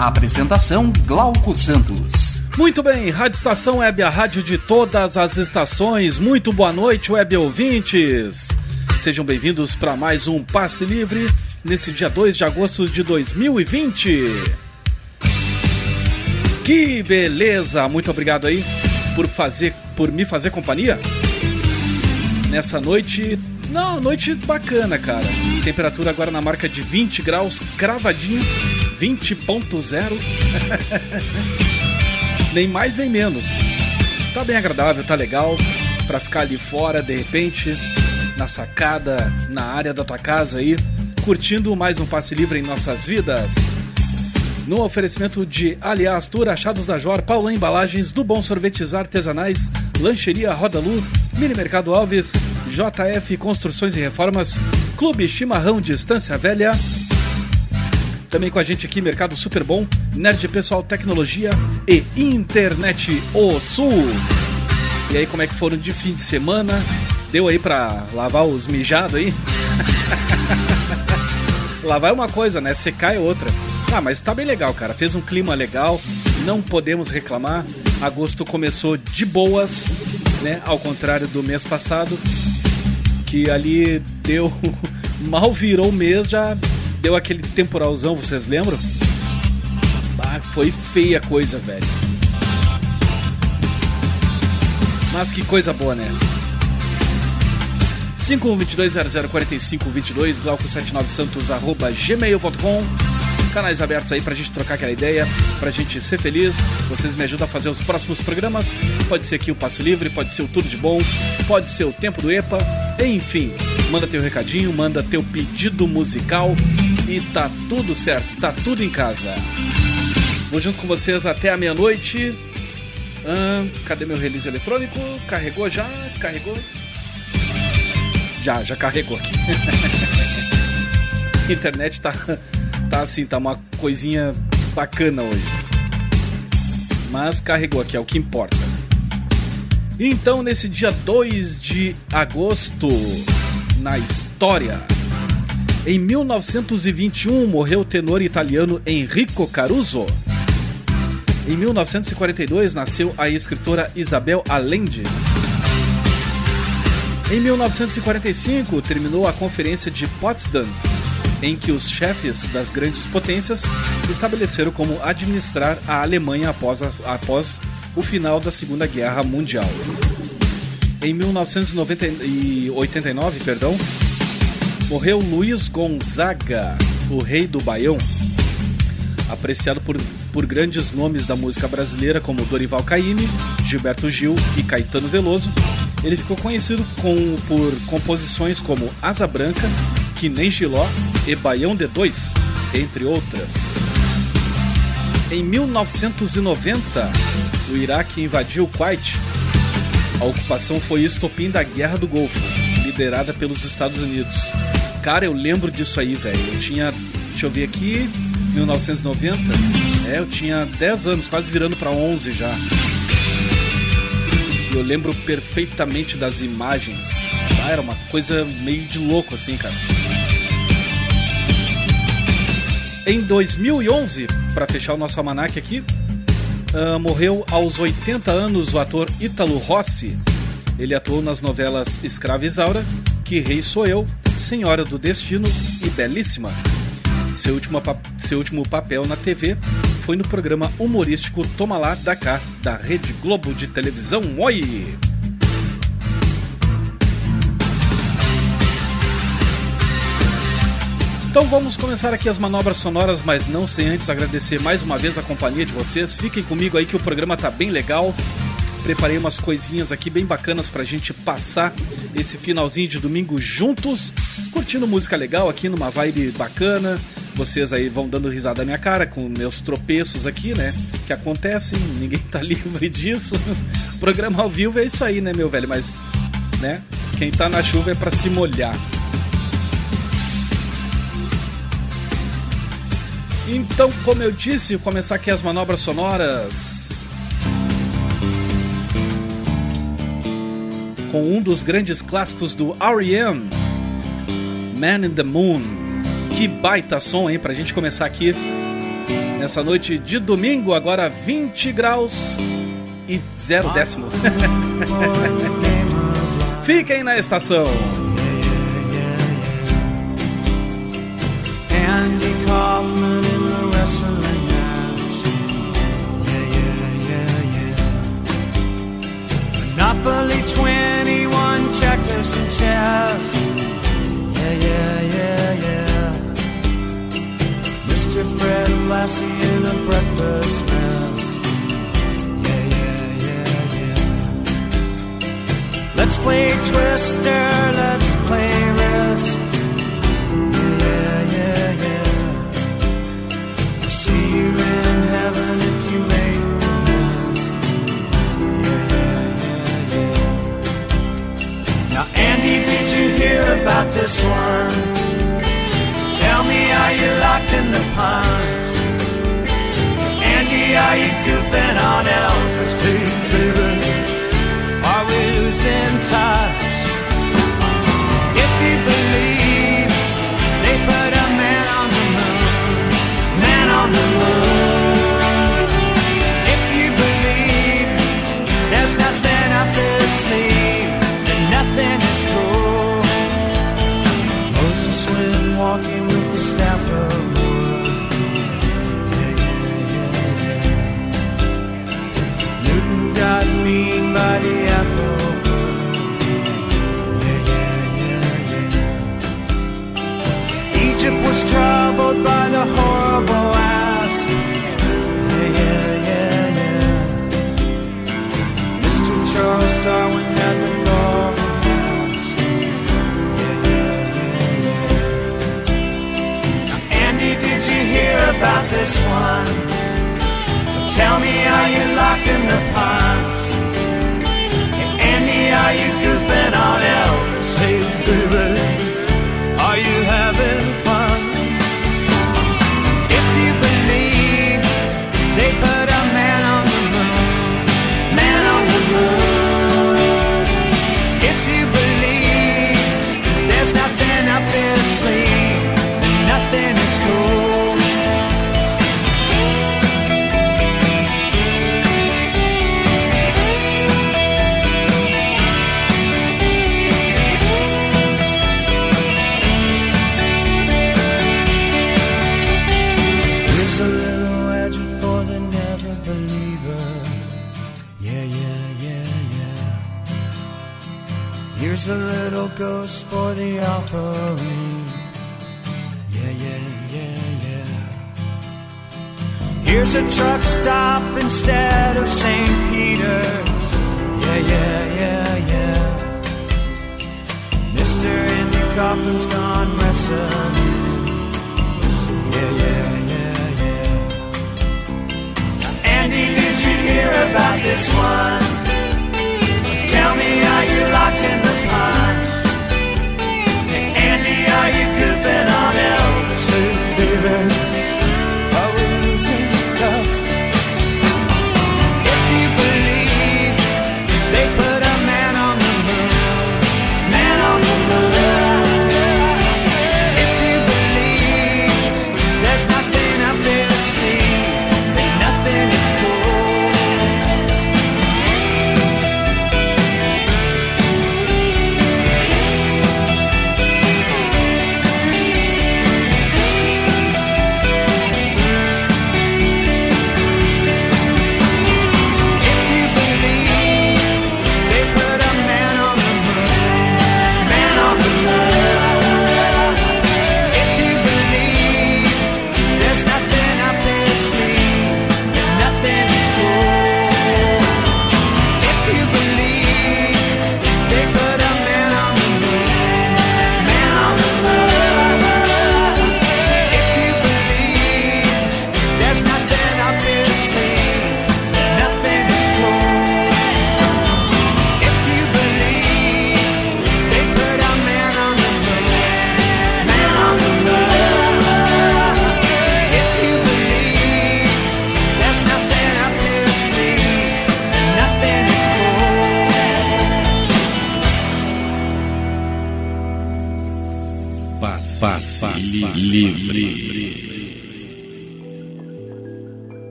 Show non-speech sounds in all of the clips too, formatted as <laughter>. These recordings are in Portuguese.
Apresentação Glauco Santos. Muito bem, Rádio Estação Web, a rádio de todas as estações. Muito boa noite, web ouvintes. Sejam bem-vindos para mais um Passe Livre nesse dia 2 de agosto de 2020. Que beleza! Muito obrigado aí por fazer por me fazer companhia nessa noite. Não, noite bacana, cara. Temperatura agora na marca de 20 graus, cravadinho 20.0. <laughs> nem mais nem menos. Tá bem agradável, tá legal para ficar ali fora de repente, na sacada, na área da tua casa aí, curtindo mais um passe livre em nossas vidas. No oferecimento de Aliás Tour, Achados da Jor, Paula Embalagens, do Bom Sorvetes Artesanais, Lancheria Roda Lu, Mini Mercado Alves, JF Construções e Reformas, Clube Chimarrão Distância Velha, também com a gente aqui, Mercado Super Bom, Nerd Pessoal Tecnologia e Internet O Sul. E aí, como é que foram de fim de semana? Deu aí pra lavar os mijados aí? <laughs> lavar é uma coisa, né? Secar é outra. Ah, mas tá bem legal, cara. Fez um clima legal, não podemos reclamar. Agosto começou de boas, né? Ao contrário do mês passado, que ali deu. <laughs> Mal virou o mês, já deu aquele temporalzão, vocês lembram? Ah, foi feia a coisa, velho. Mas que coisa boa, né? 5122004522, glauco79santos, arroba gmail.com Canais abertos aí pra gente trocar aquela ideia, pra gente ser feliz. Vocês me ajudam a fazer os próximos programas. Pode ser aqui o Passe Livre, pode ser o Tudo de Bom, pode ser o Tempo do EPA, enfim. Manda teu recadinho, manda teu pedido musical e tá tudo certo, tá tudo em casa. Vou junto com vocês até a meia-noite. Ah, cadê meu release eletrônico? Carregou já? Carregou? Já, já carregou aqui. <laughs> Internet tá, tá assim, tá uma coisinha bacana hoje. Mas carregou aqui, é o que importa. Então, nesse dia 2 de agosto, na história. Em 1921 morreu o tenor italiano Enrico Caruso. Em 1942 nasceu a escritora Isabel Allende. Em 1945 terminou a Conferência de Potsdam, em que os chefes das grandes potências estabeleceram como administrar a Alemanha após, a, após o final da Segunda Guerra Mundial. Em 1989, perdão, morreu Luiz Gonzaga, o rei do Baião, apreciado por, por grandes nomes da música brasileira como Dorival Caymmi, Gilberto Gil e Caetano Veloso. Ele ficou conhecido com, por composições como Asa Branca, Que Nem Giló e Baião de Dois, entre outras. Em 1990, o Iraque invadiu Kuwait. A ocupação foi estopim da Guerra do Golfo, liderada pelos Estados Unidos. Cara, eu lembro disso aí, velho. Eu tinha, deixa eu ver aqui, 1990. É, eu tinha 10 anos, quase virando para 11 já. E eu lembro perfeitamente das imagens. Ah, era uma coisa meio de louco assim, cara. Em 2011, para fechar o nosso almanac aqui, uh, morreu aos 80 anos o ator Ítalo Rossi. Ele atuou nas novelas Escrava Isaura, Que Rei Sou Eu, Senhora do Destino e Belíssima. Seu último, seu último papel na TV foi no programa humorístico Toma Lá da Cá, da Rede Globo de televisão. Oi! Então vamos começar aqui as manobras sonoras, mas não sem antes agradecer mais uma vez a companhia de vocês. Fiquem comigo aí que o programa tá bem legal. Preparei umas coisinhas aqui bem bacanas pra gente passar esse finalzinho de domingo juntos, curtindo música legal aqui numa vibe bacana, vocês aí vão dando risada na minha cara com meus tropeços aqui, né? Que acontecem, ninguém tá <laughs> livre disso. programa ao vivo é isso aí, né, meu velho? Mas, né? Quem tá na chuva é para se molhar. Então, como eu disse, começar aqui as manobras sonoras. Com um dos grandes clássicos do R.E.M., Man in the Moon. Que baita som, hein? Pra gente começar aqui nessa noite de domingo, agora 20 graus e zero décimo. <laughs> Fiquem na estação. Andy Kaufman in the wrestling match. Yeah, yeah, yeah, yeah. Monopoly 21 checkers and chess. Yeah, yeah, yeah, yeah. Mr. Fred Lassie in a breakfast mess. Yeah, yeah, yeah, yeah. Let's play Twister, let's play Risk. Yeah, yeah, yeah. See you in heaven about this one? Tell me, are you locked in the pond? Andy, are you goofing on Elvis too, baby? Are we losing touch? Troubled by the horrible asp. Yeah, yeah, yeah, yeah. Mr. Charles Darwin had the door Andy, did you hear about this one. Tell me, are you locked in the pond? Here's a truck stop instead of St. Peter's. Yeah, yeah, yeah, yeah. Mr. Andy Kaufman's gone wrestling. Yeah, yeah, yeah, yeah. Now, Andy, did you hear about this one?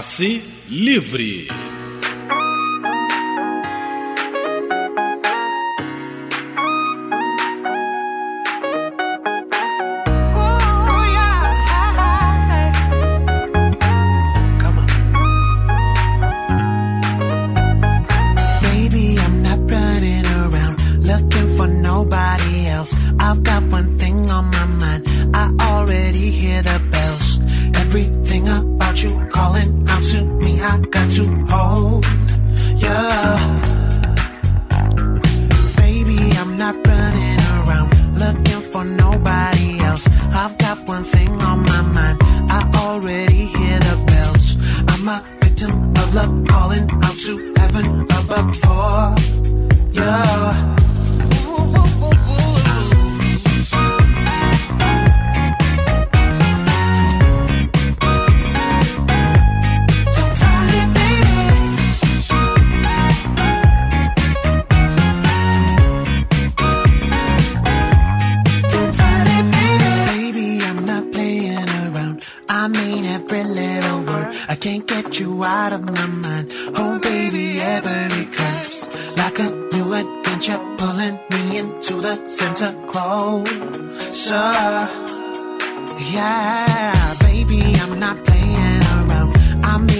assim livre. and you're pulling me into the center closer. Yeah, baby, I'm not playing around. I mean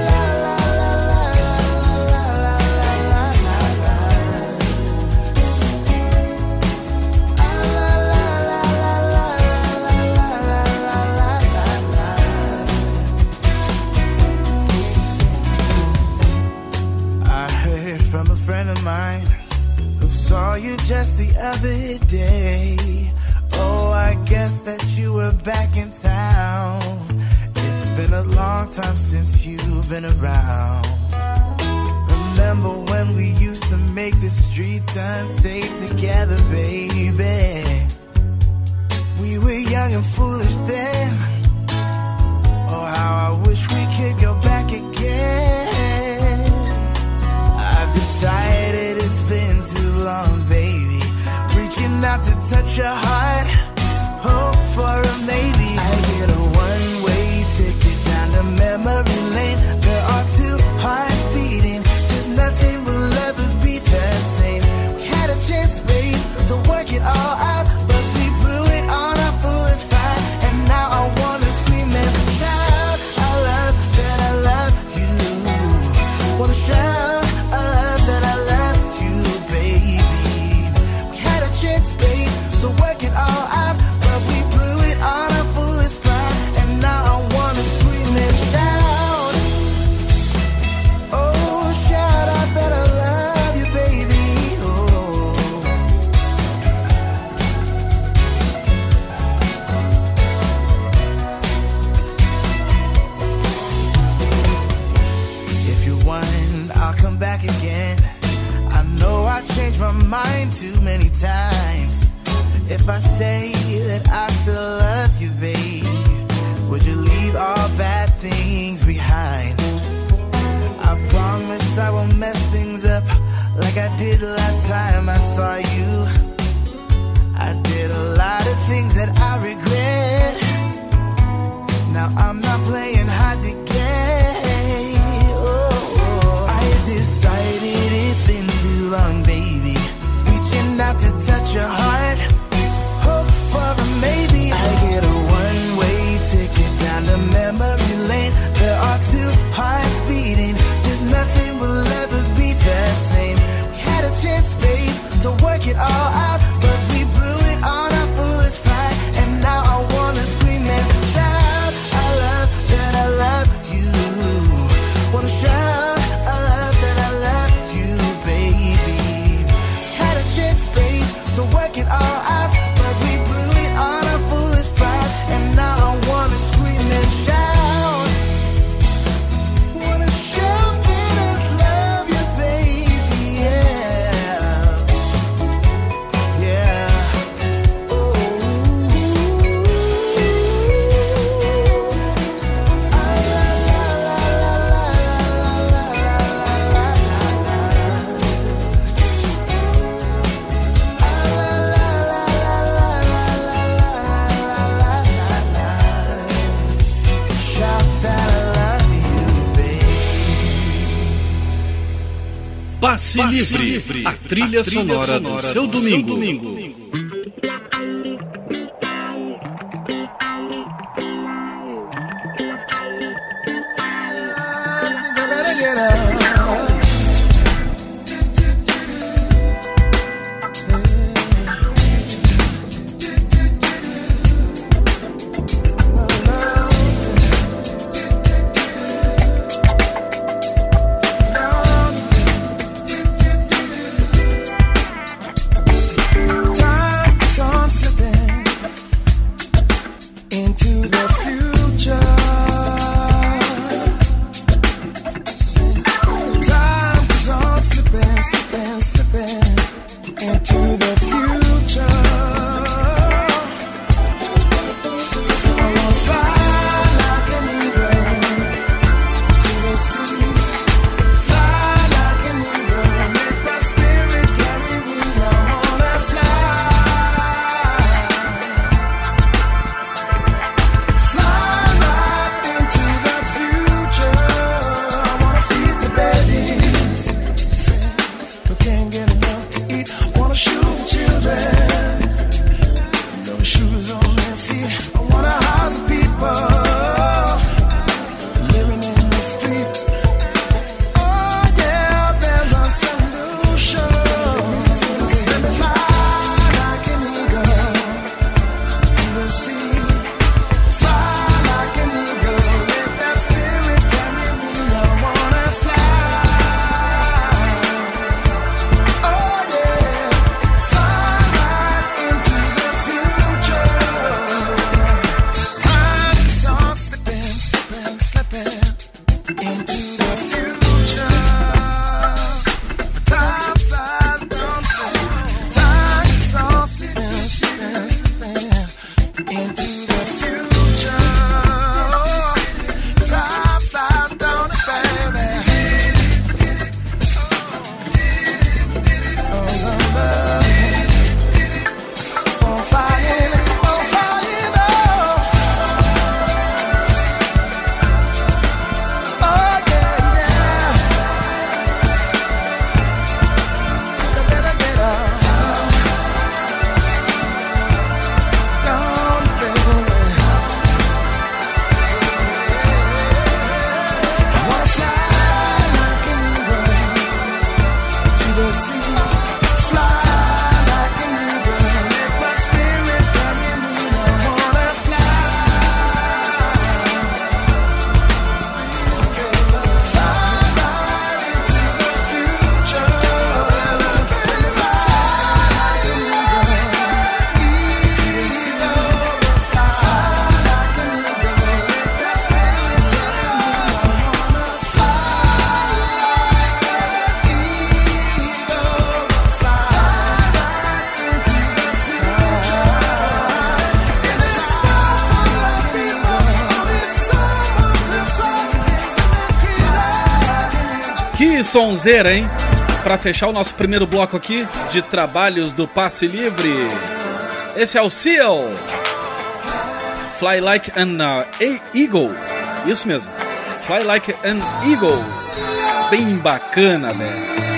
times. If I say Passe, livre. A trilha, a trilha sonora, sonora, do seu domingo. Seu domingo. into sonzeira, hein? Para fechar o nosso primeiro bloco aqui de trabalhos do Passe Livre. Esse é o Seal. Fly Like an uh, Eagle. Isso mesmo. Fly Like an Eagle. Bem bacana, velho.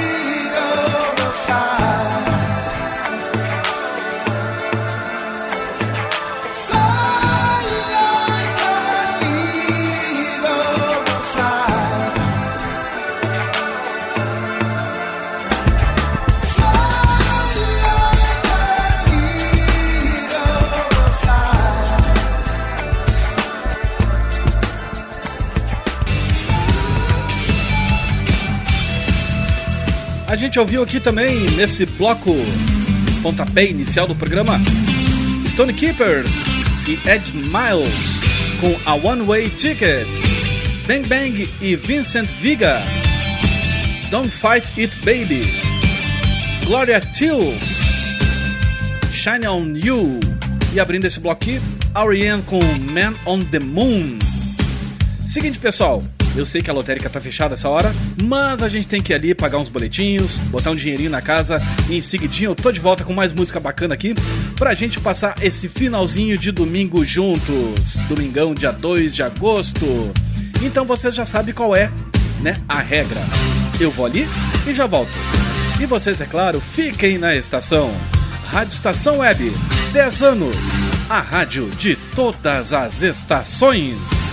Gente ouviu aqui também nesse bloco pontapé inicial do programa Stone Keepers e Ed Miles com a One Way Ticket, Bang Bang e Vincent Viga, Don't Fight It Baby, Gloria Tills, Shine On You. E abrindo esse bloco aqui, R.E.M. com Man on the Moon. Seguinte pessoal, eu sei que a lotérica tá fechada essa hora, mas a gente tem que ir ali pagar uns boletinhos, botar um dinheirinho na casa e em seguidinho eu tô de volta com mais música bacana aqui pra gente passar esse finalzinho de domingo juntos. Domingão, dia 2 de agosto. Então você já sabe qual é, né, a regra. Eu vou ali e já volto. E vocês, é claro, fiquem na estação. Rádio Estação Web, 10 anos. A rádio de todas as estações.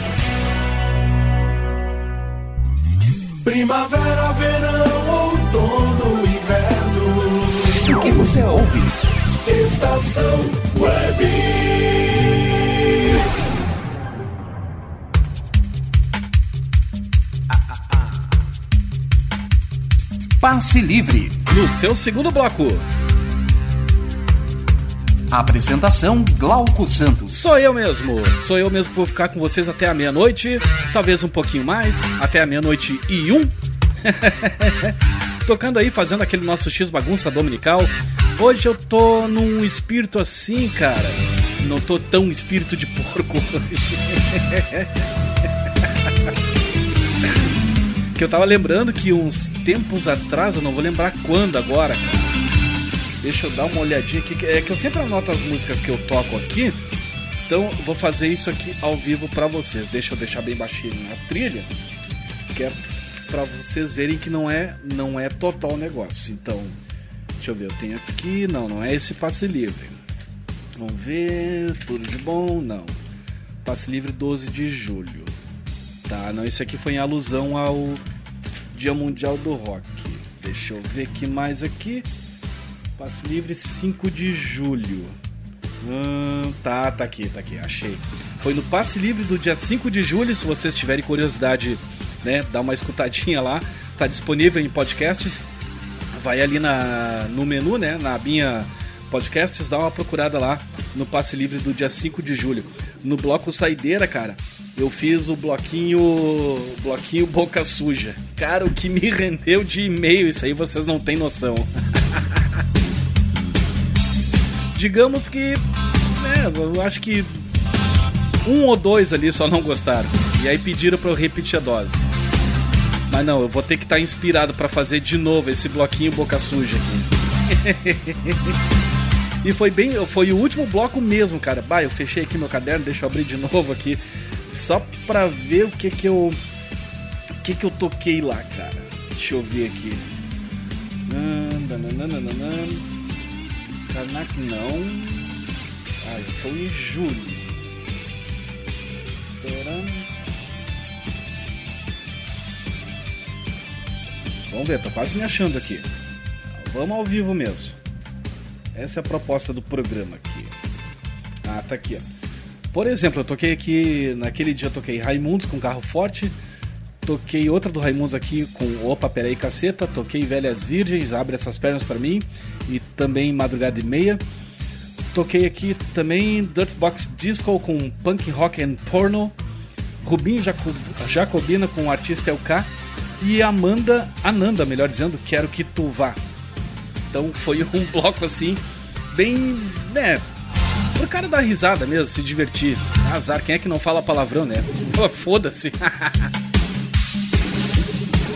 Primavera, verão, outono, inverno. O que você ouve? Estação Web. Passe Livre. No seu segundo bloco. Apresentação Glauco Santos. Sou eu mesmo. Sou eu mesmo que vou ficar com vocês até a meia-noite. Talvez um pouquinho mais. Até a meia-noite e um. <laughs> Tocando aí, fazendo aquele nosso X bagunça dominical. Hoje eu tô num espírito assim, cara. Não tô tão espírito de porco hoje. <laughs> que eu tava lembrando que uns tempos atrás, eu não vou lembrar quando agora, cara. Deixa eu dar uma olhadinha aqui. É que eu sempre anoto as músicas que eu toco aqui. Então vou fazer isso aqui ao vivo pra vocês. Deixa eu deixar bem baixinho na trilha. Que é pra vocês verem que não é, não é total o negócio. Então, deixa eu ver. Eu tenho aqui. Não, não é esse passe livre. Vamos ver. Tudo de bom? Não. Passe livre 12 de julho. Tá, não, esse aqui foi em alusão ao Dia Mundial do Rock. Deixa eu ver que mais aqui. Passe livre 5 de julho. Hum, tá, tá aqui, tá aqui, achei. Foi no passe livre do dia 5 de julho. Se vocês tiverem curiosidade, né, dá uma escutadinha lá. Tá disponível em podcasts. Vai ali na, no menu, né, na abinha podcasts, dá uma procurada lá no passe livre do dia 5 de julho. No bloco Saideira, cara, eu fiz o bloquinho bloquinho boca suja. Cara, o que me <laughs> rendeu de e-mail, isso aí vocês não têm noção. Digamos que, né, eu acho que um ou dois ali só não gostaram. E aí pediram para eu repetir a dose. Mas não, eu vou ter que estar inspirado para fazer de novo esse bloquinho boca suja aqui. <laughs> e foi bem, foi o último bloco mesmo, cara. Bah, eu fechei aqui meu caderno, deixa eu abrir de <laughs> novo aqui, só pra ver o que que eu o que que eu toquei lá, cara. Deixa eu ver aqui. Nananana. Karnak não. Ah, foi em julho. Tcharam. Vamos ver, tô quase me achando aqui. Vamos ao vivo mesmo. Essa é a proposta do programa aqui. Ah, tá aqui, ó. Por exemplo, eu toquei aqui, naquele dia eu toquei Raimundos com carro forte. Toquei outra do Raimundos aqui com Opa, peraí, caceta. Toquei Velhas Virgens, Abre Essas Pernas para mim. E também Madrugada e Meia. Toquei aqui também Dirtbox Disco com Punk Rock and Porno. Rubinho Jacob, Jacobina com o artista LK. E Amanda, Ananda, melhor dizendo, Quero Que Tu Vá. Então foi <laughs> um bloco assim, bem, né, pro cara dar risada mesmo, se divertir. Azar, quem é que não fala palavrão, né? Foda-se. <laughs>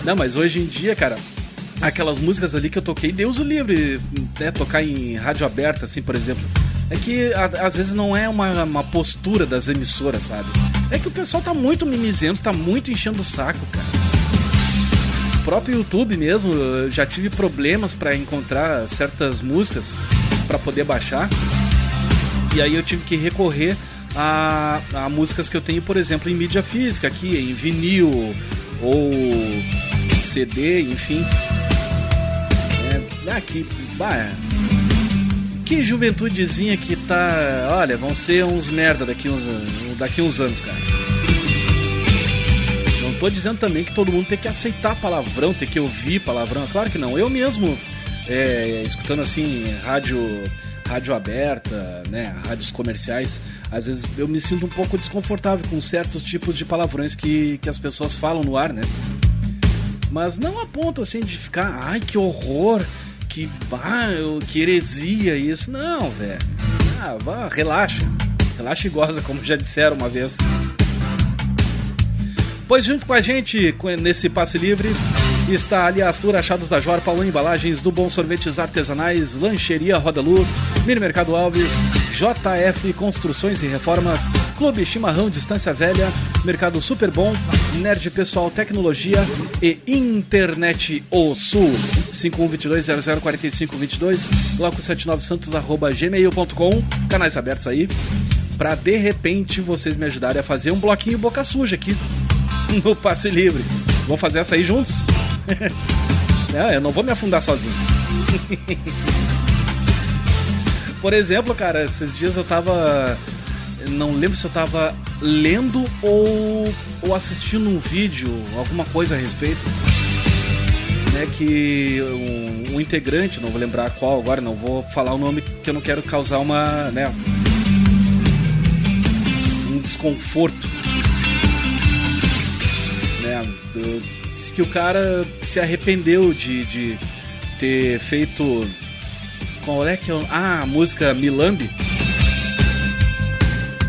não, mas hoje em dia, cara, aquelas músicas ali que eu toquei, Deus o livre, né? Tocar em rádio aberta, assim, por exemplo. É que a- às vezes não é uma, uma postura das emissoras, sabe? É que o pessoal tá muito mimizento, tá muito enchendo o saco, cara. O próprio YouTube mesmo, eu já tive problemas pra encontrar certas músicas pra poder baixar. E aí eu tive que recorrer a, a músicas que eu tenho, por exemplo, em mídia física, aqui, em vinil ou CD, enfim. É, aqui, bah, é. que juventudezinha que tá. Olha, vão ser uns merda daqui uns, daqui uns anos, cara. Não tô dizendo também que todo mundo tem que aceitar palavrão, tem que ouvir palavrão. É Claro que não. Eu mesmo, é, escutando assim, rádio, rádio aberta, né, rádios comerciais, às vezes eu me sinto um pouco desconfortável com certos tipos de palavrões que, que as pessoas falam no ar, né? Mas não a ponto assim de ficar, ai que horror, que, bah, que heresia isso. Não, velho. Ah, vá, relaxa. Relaxa e goza, como já disseram uma vez. Pois junto com a gente nesse passe livre está ali as Tour Achados da Jor, Paulão Embalagens, do Bom Sorvetes Artesanais, Lancheria Roda Lu, Mini Mercado Alves, JF Construções e Reformas, Clube Chimarrão Distância Velha, Mercado Super Bom, Nerd Pessoal Tecnologia e Internet O Sul. 5122004522, glauco79santos arroba gmail.com, canais abertos aí, pra de repente vocês me ajudarem a fazer um bloquinho boca suja aqui <laughs> no passe livre. Vamos fazer essa aí juntos? <laughs> é, eu não vou me afundar sozinho. <laughs> Por exemplo, cara, esses dias eu tava. Não lembro se eu tava lendo ou, ou assistindo um vídeo, alguma coisa a respeito. Né, que um, um integrante, não vou lembrar qual agora, não vou falar o nome que eu não quero causar uma. Né, um desconforto né? que o cara se arrependeu de, de ter feito. Qual é que é? Ah, a música Milambi.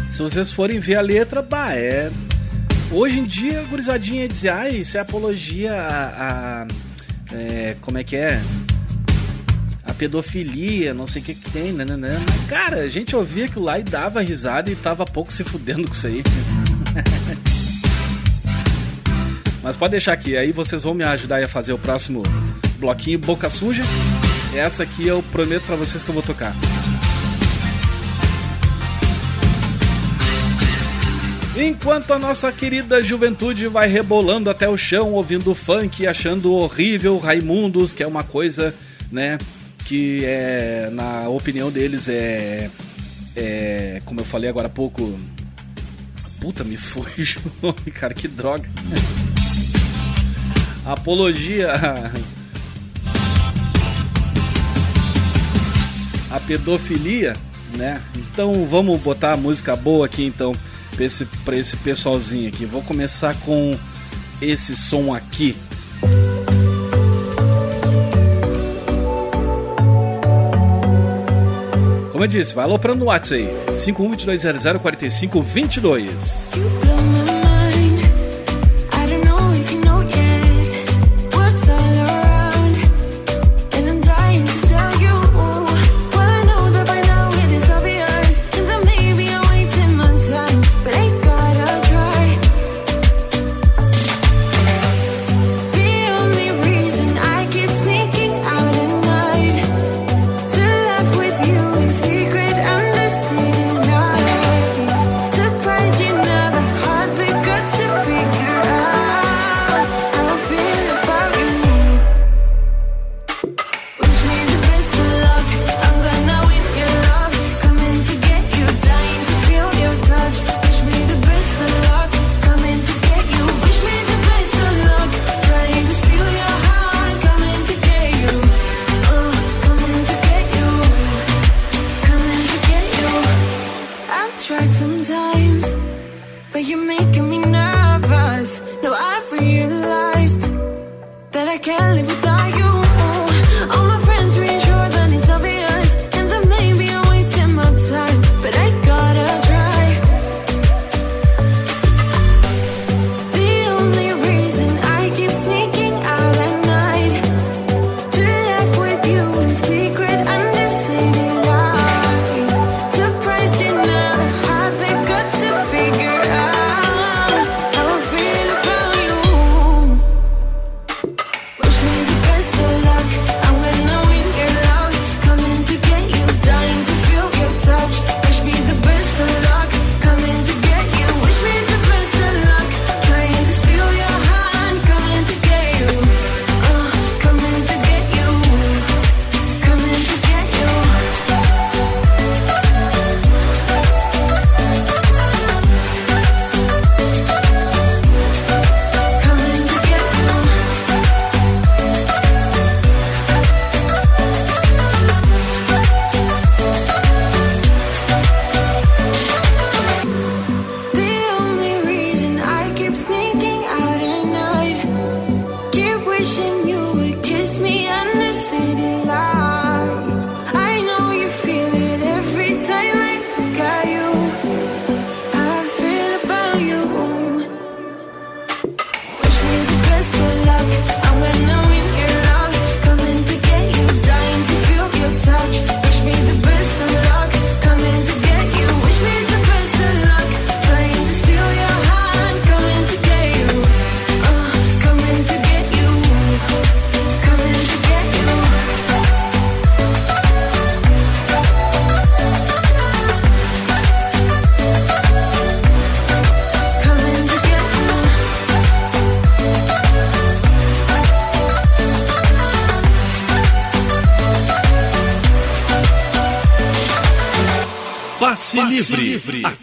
Se vocês forem ver a letra, bah, é. Hoje em dia, a gurizadinha dizer, ah, isso é apologia a. a- é, como é que é? A pedofilia, não sei o que que tem, né, né, né. Mas, cara, a gente ouvia aquilo lá e dava risada e tava pouco se fudendo com isso aí. <laughs> Mas pode deixar aqui, aí vocês vão me ajudar a fazer o próximo bloquinho Boca Suja. Essa aqui eu prometo pra vocês que eu vou tocar. Enquanto a nossa querida juventude vai rebolando até o chão, ouvindo funk achando horrível Raimundos, que é uma coisa, né, que é, na opinião deles é, é como eu falei agora há pouco, puta, me <laughs> fugiu cara, que droga. Apologia a pedofilia, né? Então vamos botar a música boa aqui então pra esse, pra esse pessoalzinho aqui. Vou começar com esse som aqui. Como eu disse, vai aloprando no WhatsApp aí. 5122004522.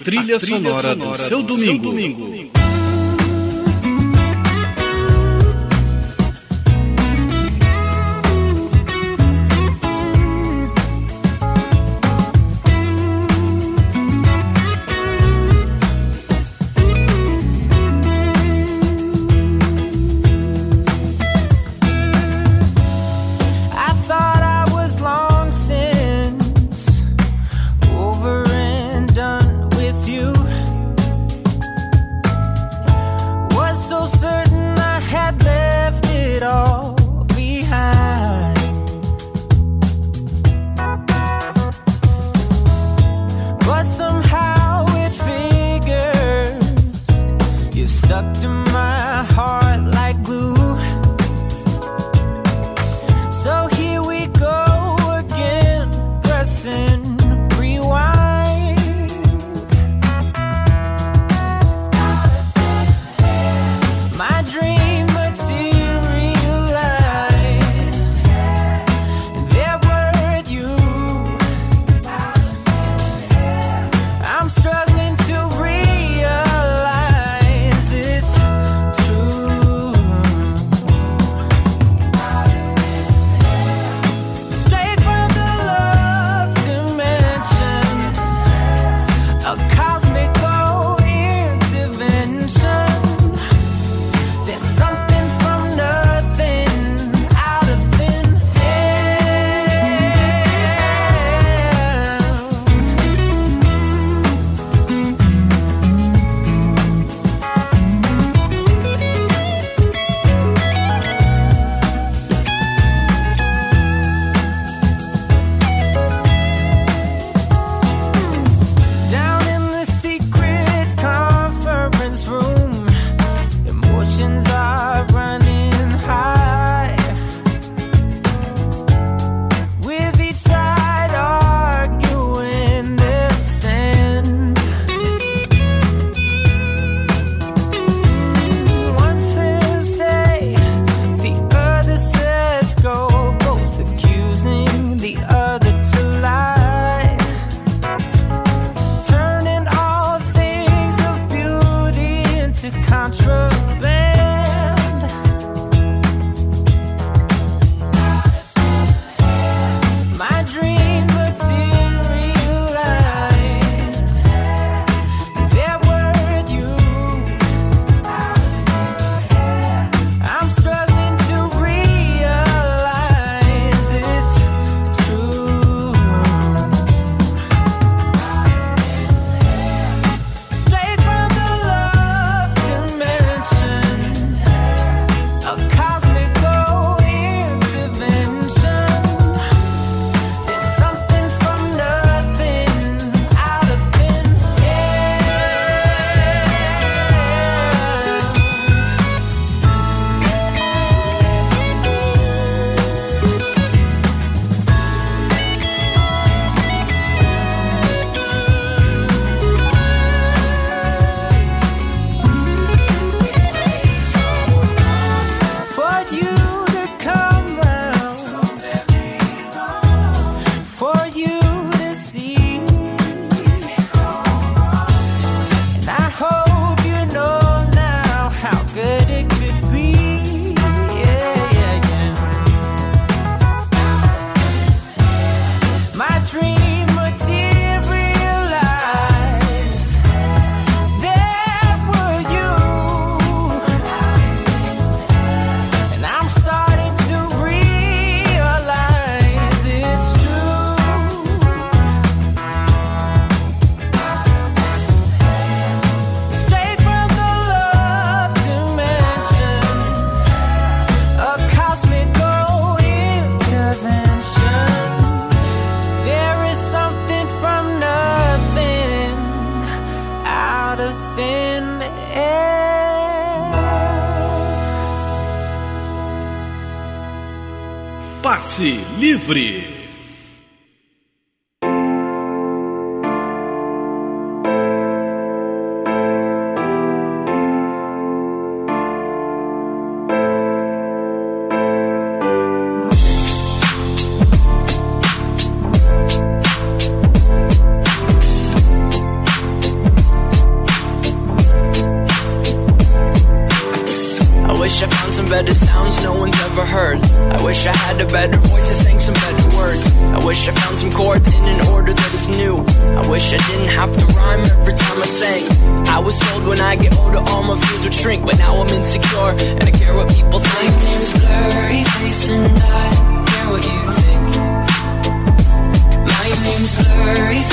trilha, a trilha sonora, sonora do seu domingo. Seu domingo. Passe Livre.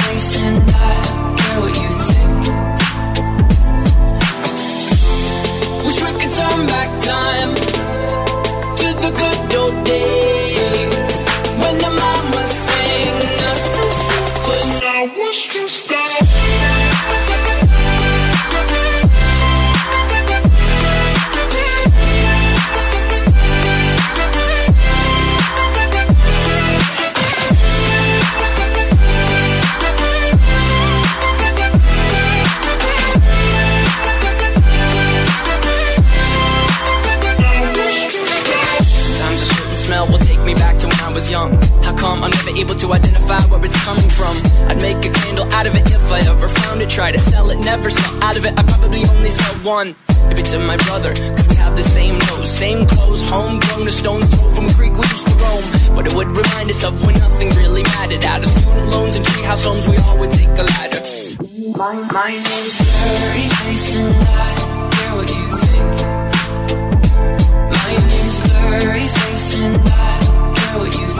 I care what you think. Wish we could turn back time. I'm never able to identify where it's coming from. I'd make a candle out of it if I ever found it. Try to sell it, never sell out of it. I probably only sell one. Maybe to my brother, cause we have the same nose, same clothes, homegrown, a stone's throw from Greek we used to roam. But it would remind us of when nothing really mattered. Out of student loans and treehouse homes, we all would take a ladder. My, my name's blurry Face and I care what you think. My name's blurry Face and I care what you think.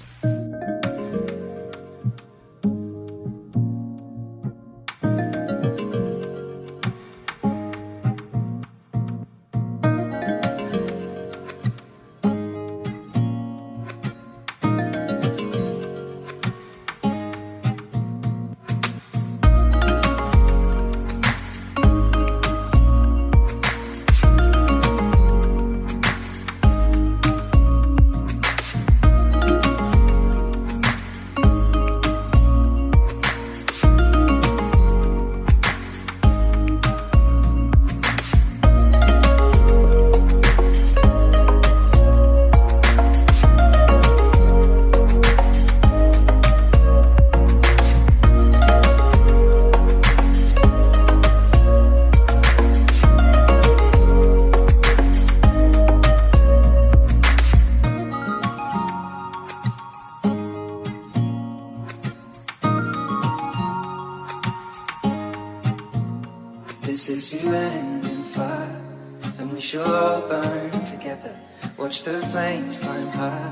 다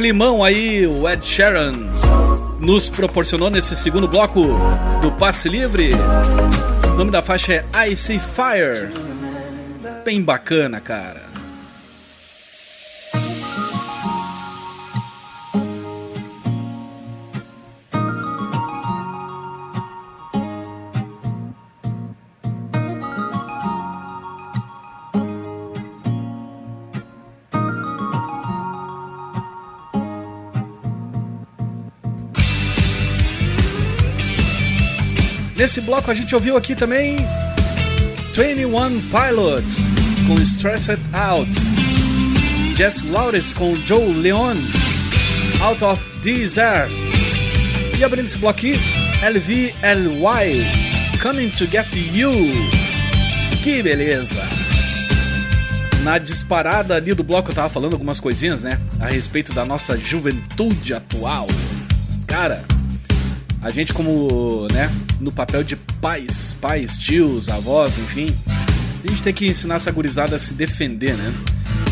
climão aí o Ed Sheeran nos proporcionou nesse segundo bloco do Passe Livre. O nome da faixa é I See Fire. Bem bacana, cara. Nesse bloco a gente ouviu aqui também 21 Pilots com Stressed Out, Jess Lawrence com Joe Leon, Out of Desert. E abrindo esse bloco aqui, LVLY, Coming to Get You. Que beleza! Na disparada ali do bloco eu tava falando algumas coisinhas, né? A respeito da nossa juventude atual. Cara, a gente como, né, no papel de pais, pais, tios, avós, enfim, a gente tem que ensinar essa gurizada a se defender, né?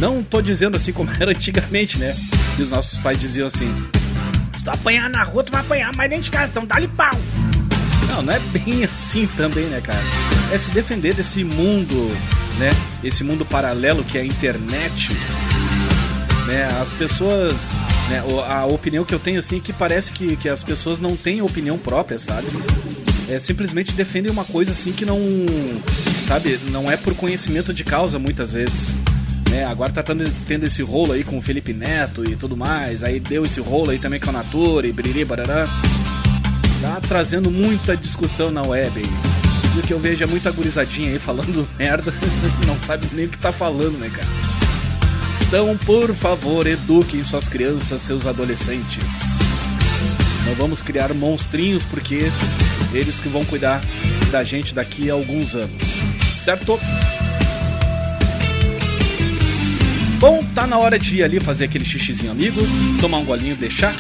Não tô dizendo assim como <laughs> era antigamente, né? Que os nossos pais diziam assim: se tu apanhar na rua, tu vai apanhar mais dentro de casa, então dá-lhe pau. Não, não é bem <laughs> assim também, né, cara? É se defender desse mundo, né? Esse mundo paralelo que é a internet. Né? As pessoas. Né? A opinião que eu tenho, assim, é que parece que, que as pessoas não têm opinião própria, sabe? É, simplesmente defendem uma coisa assim que não. Sabe? Não é por conhecimento de causa muitas vezes. Né? Agora tá tendo, tendo esse rolo aí com o Felipe Neto e tudo mais. Aí deu esse rolo aí também com a Natura e biriri barará. Tá trazendo muita discussão na web aí. O que eu vejo é muita gurizadinha aí falando <laughs> merda, não sabe nem o que tá falando, né, cara? Então, por favor, eduquem suas crianças, seus adolescentes. Não vamos criar monstrinhos porque eles que vão cuidar da gente daqui a alguns anos. Certo? Bom, tá na hora de ir ali fazer aquele xixizinho amigo, tomar um golinho de chá.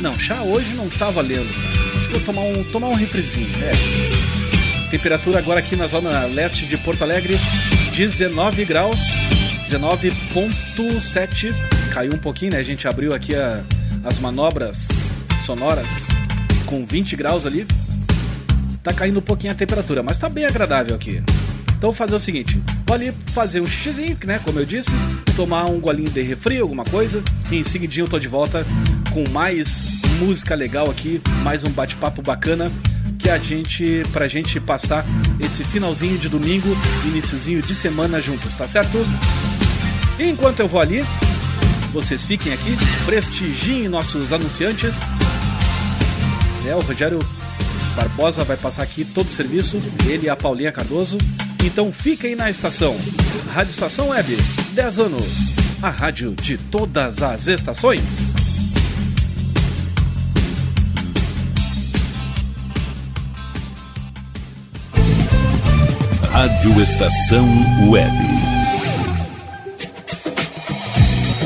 Não, chá hoje não tá valendo. Acho que vou tomar um, tomar um refrizinho, é. Temperatura agora aqui na zona leste de Porto Alegre, 19 graus, 19.7. Caiu um pouquinho, né? A gente abriu aqui a- as manobras sonoras com 20 graus ali. Tá caindo um pouquinho a temperatura, mas tá bem agradável aqui. Então vou fazer o seguinte, vou ali fazer um xixizinho, né, como eu disse, tomar um golinho de refri, alguma coisa, e em seguidinho eu tô de volta com mais música legal aqui, mais um bate-papo bacana que a gente pra gente passar esse finalzinho de domingo, iniciozinho de semana juntos, tá certo? Enquanto eu vou ali, vocês fiquem aqui, prestigiem nossos anunciantes. É, o Rogério Barbosa vai passar aqui todo o serviço, ele e a Paulinha Cardoso. Então fiquem na estação. Rádio Estação Web, 10 anos. A rádio de todas as estações. Rádio Estação Web.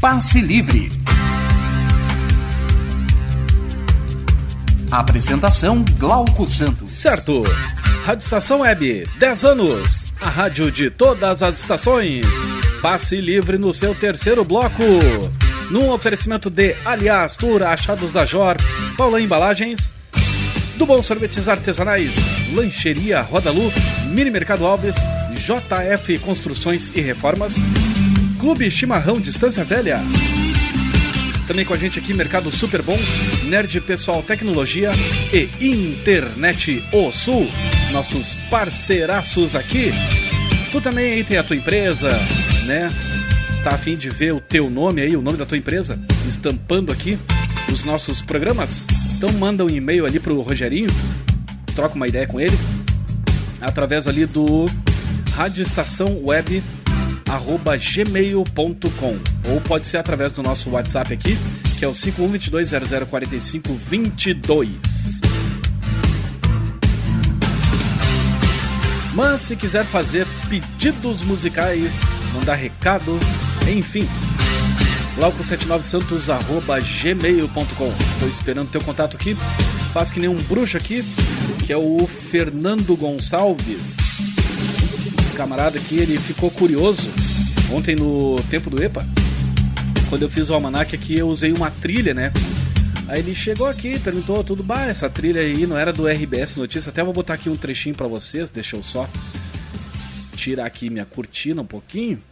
Passe Livre. Apresentação Glauco Santos. Certo. Rádio Estação Web, 10 anos. A rádio de todas as estações. Passe livre no seu terceiro bloco. Num oferecimento de Aliás Tour Achados da Jor, Paula Embalagens, do Bom Sorvetes Artesanais, Lancheria Rodalu, Mini Mercado Alves, JF Construções e Reformas, Clube Chimarrão Distância Velha. Também com a gente aqui, Mercado Super Bom, Nerd Pessoal Tecnologia e Internet O Sul, nossos parceiraços aqui. Tu também aí tem a tua empresa, né? Tá afim de ver o teu nome aí, o nome da tua empresa, estampando aqui os nossos programas? Então manda um e-mail ali pro Rogerinho, troca uma ideia com ele, através ali do Rádio Estação Web gmail.com ou pode ser através do nosso WhatsApp aqui, que é o 5122004522. Mas se quiser fazer pedidos musicais, mandar recado, enfim, glauco79santos arroba gmail.com. Estou esperando teu contato aqui. Faz que nem um bruxo aqui, que é o Fernando Gonçalves camarada aqui, ele ficou curioso ontem no tempo do EPA, quando eu fiz o almanac aqui, eu usei uma trilha, né? Aí ele chegou aqui, perguntou tudo, bah, essa trilha aí não era do RBS Notícias, até vou botar aqui um trechinho para vocês, deixa eu só tirar aqui minha cortina um pouquinho,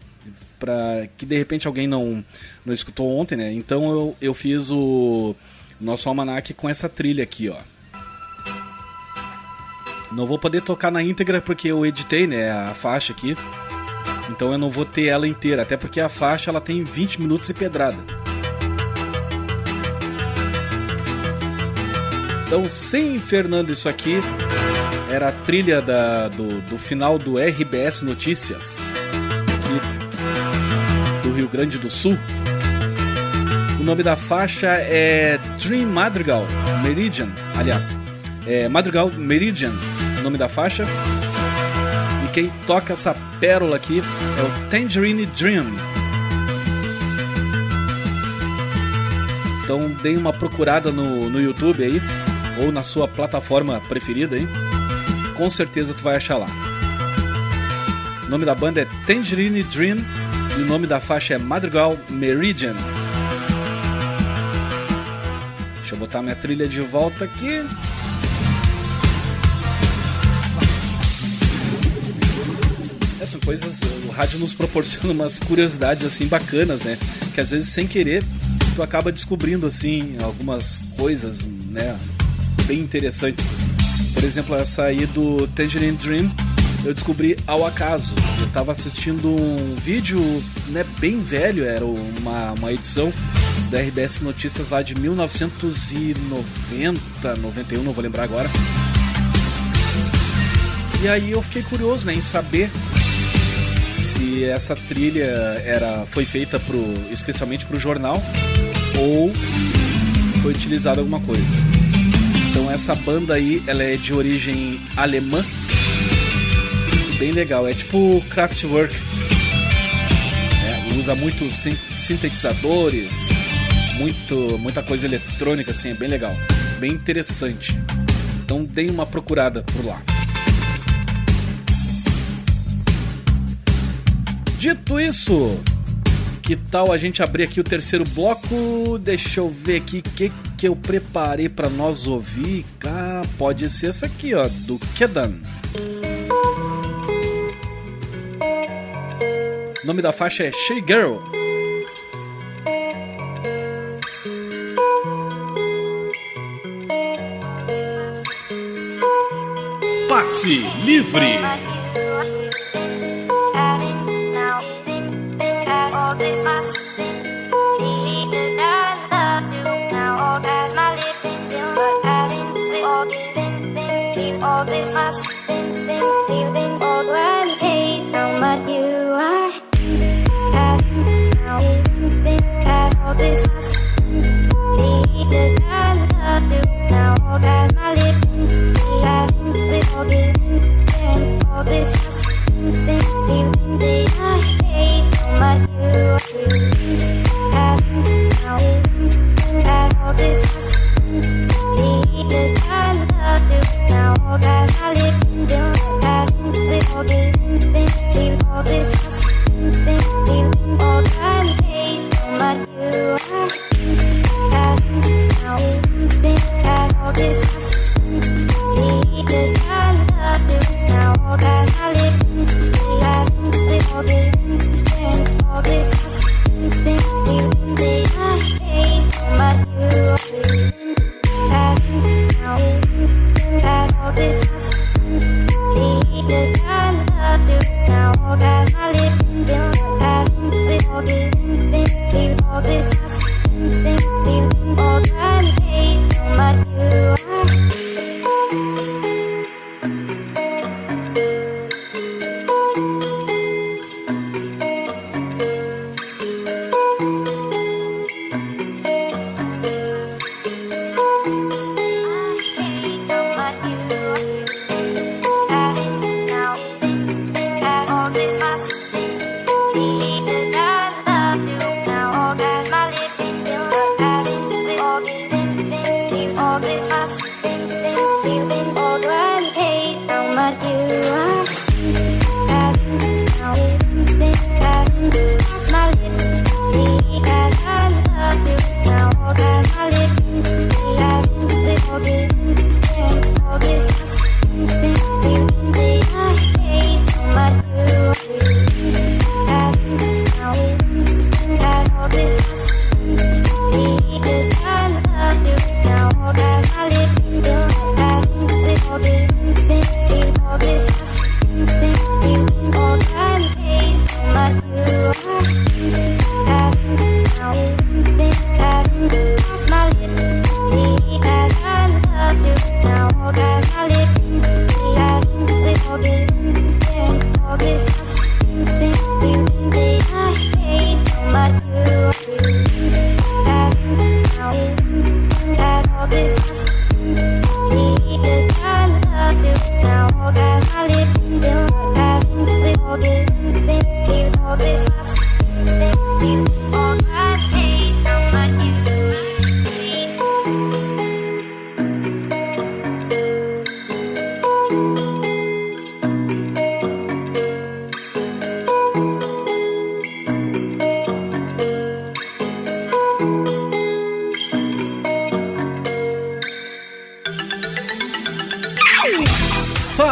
para que de repente alguém não, não escutou ontem, né? Então eu, eu fiz o nosso almanac com essa trilha aqui, ó. Não vou poder tocar na íntegra porque eu editei, né, a faixa aqui. Então eu não vou ter ela inteira, até porque a faixa ela tem 20 minutos e pedrada. Então, sem Fernando, isso aqui era a trilha da, do, do final do RBS Notícias, aqui do Rio Grande do Sul. O nome da faixa é Dream Madrigal Meridian, aliás, é Madrigal Meridian, o nome da faixa. E quem toca essa pérola aqui é o Tangerine Dream. Então dê uma procurada no, no YouTube aí, ou na sua plataforma preferida aí. Com certeza tu vai achar lá. O nome da banda é Tangerine Dream e o nome da faixa é Madrigal Meridian. Deixa eu botar minha trilha de volta aqui. São coisas. O rádio nos proporciona umas curiosidades assim bacanas, né? Que às vezes sem querer tu acaba descobrindo assim algumas coisas, né? Bem interessantes. Por exemplo, essa aí do Tangerine Dream eu descobri ao acaso. Eu tava assistindo um vídeo, né, bem velho, era uma, uma edição da RBS Notícias lá de 1990, 91, não vou lembrar agora. E aí eu fiquei curioso, né, em saber se essa trilha era foi feita pro, especialmente para o jornal ou foi utilizada alguma coisa. Então essa banda aí, ela é de origem alemã, bem legal. É tipo Kraftwerk, é, usa muitos sintetizadores, muito, muita coisa eletrônica, assim, é bem legal, bem interessante. Então deem uma procurada por lá. Dito isso, que tal a gente abrir aqui o terceiro bloco? Deixa eu ver aqui o que, que eu preparei para nós ouvir. Ah, pode ser essa aqui, ó, do Kedan. O nome da faixa é She Girl. Passe livre. This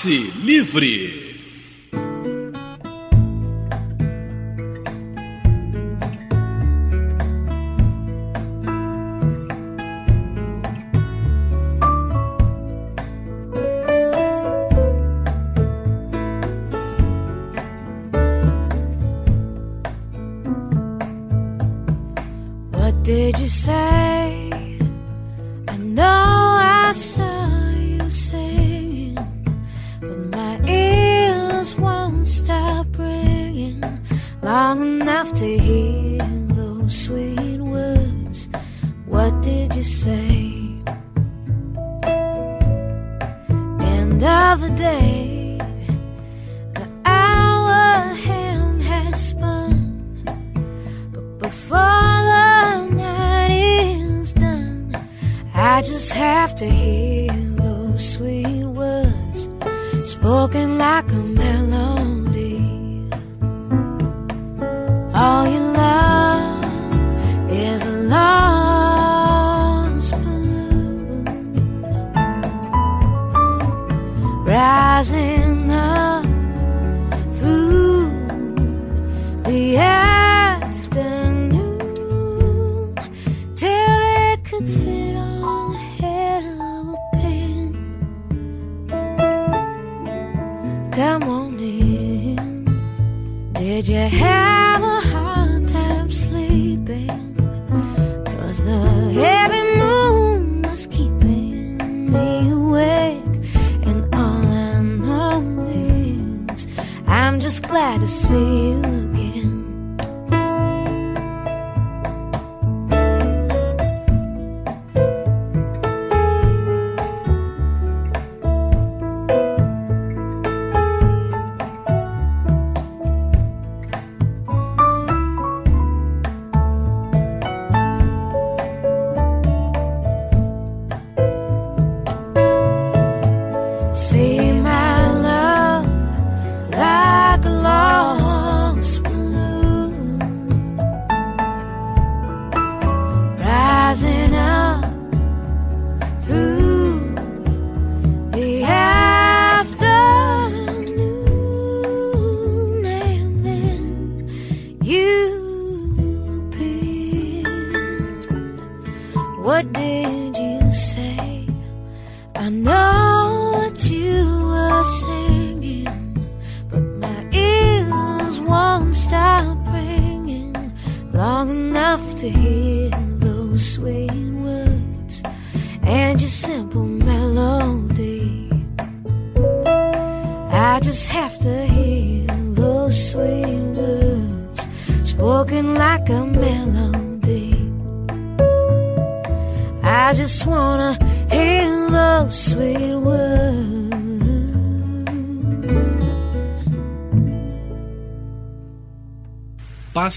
Passe Livre. Did.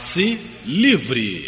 Passe livre.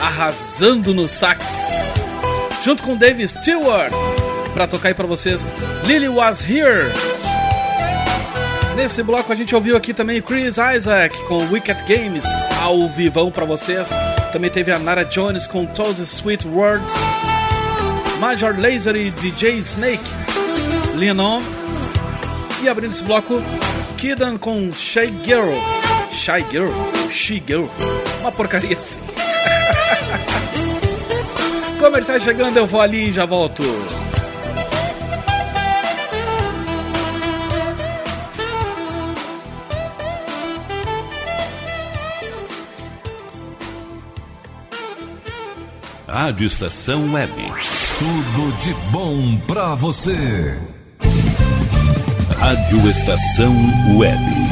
Arrasando no sax. Junto com Dave Stewart, para tocar aí para vocês Lily Was Here. Nesse bloco a gente ouviu aqui também Chris Isaac com Wicked Games, ao vivão para vocês. Também teve a Nara Jones com Those Sweet Words. Major Lazer e DJ Snake, Leon. E abrindo esse bloco, Kidan com Shy Girl. Shy Girl? She Girl? Uma porcaria assim. <laughs> Comerciais chegando, eu vou ali e já volto. Rádio Estação Web. Tudo de bom pra você. Rádio Estação Web.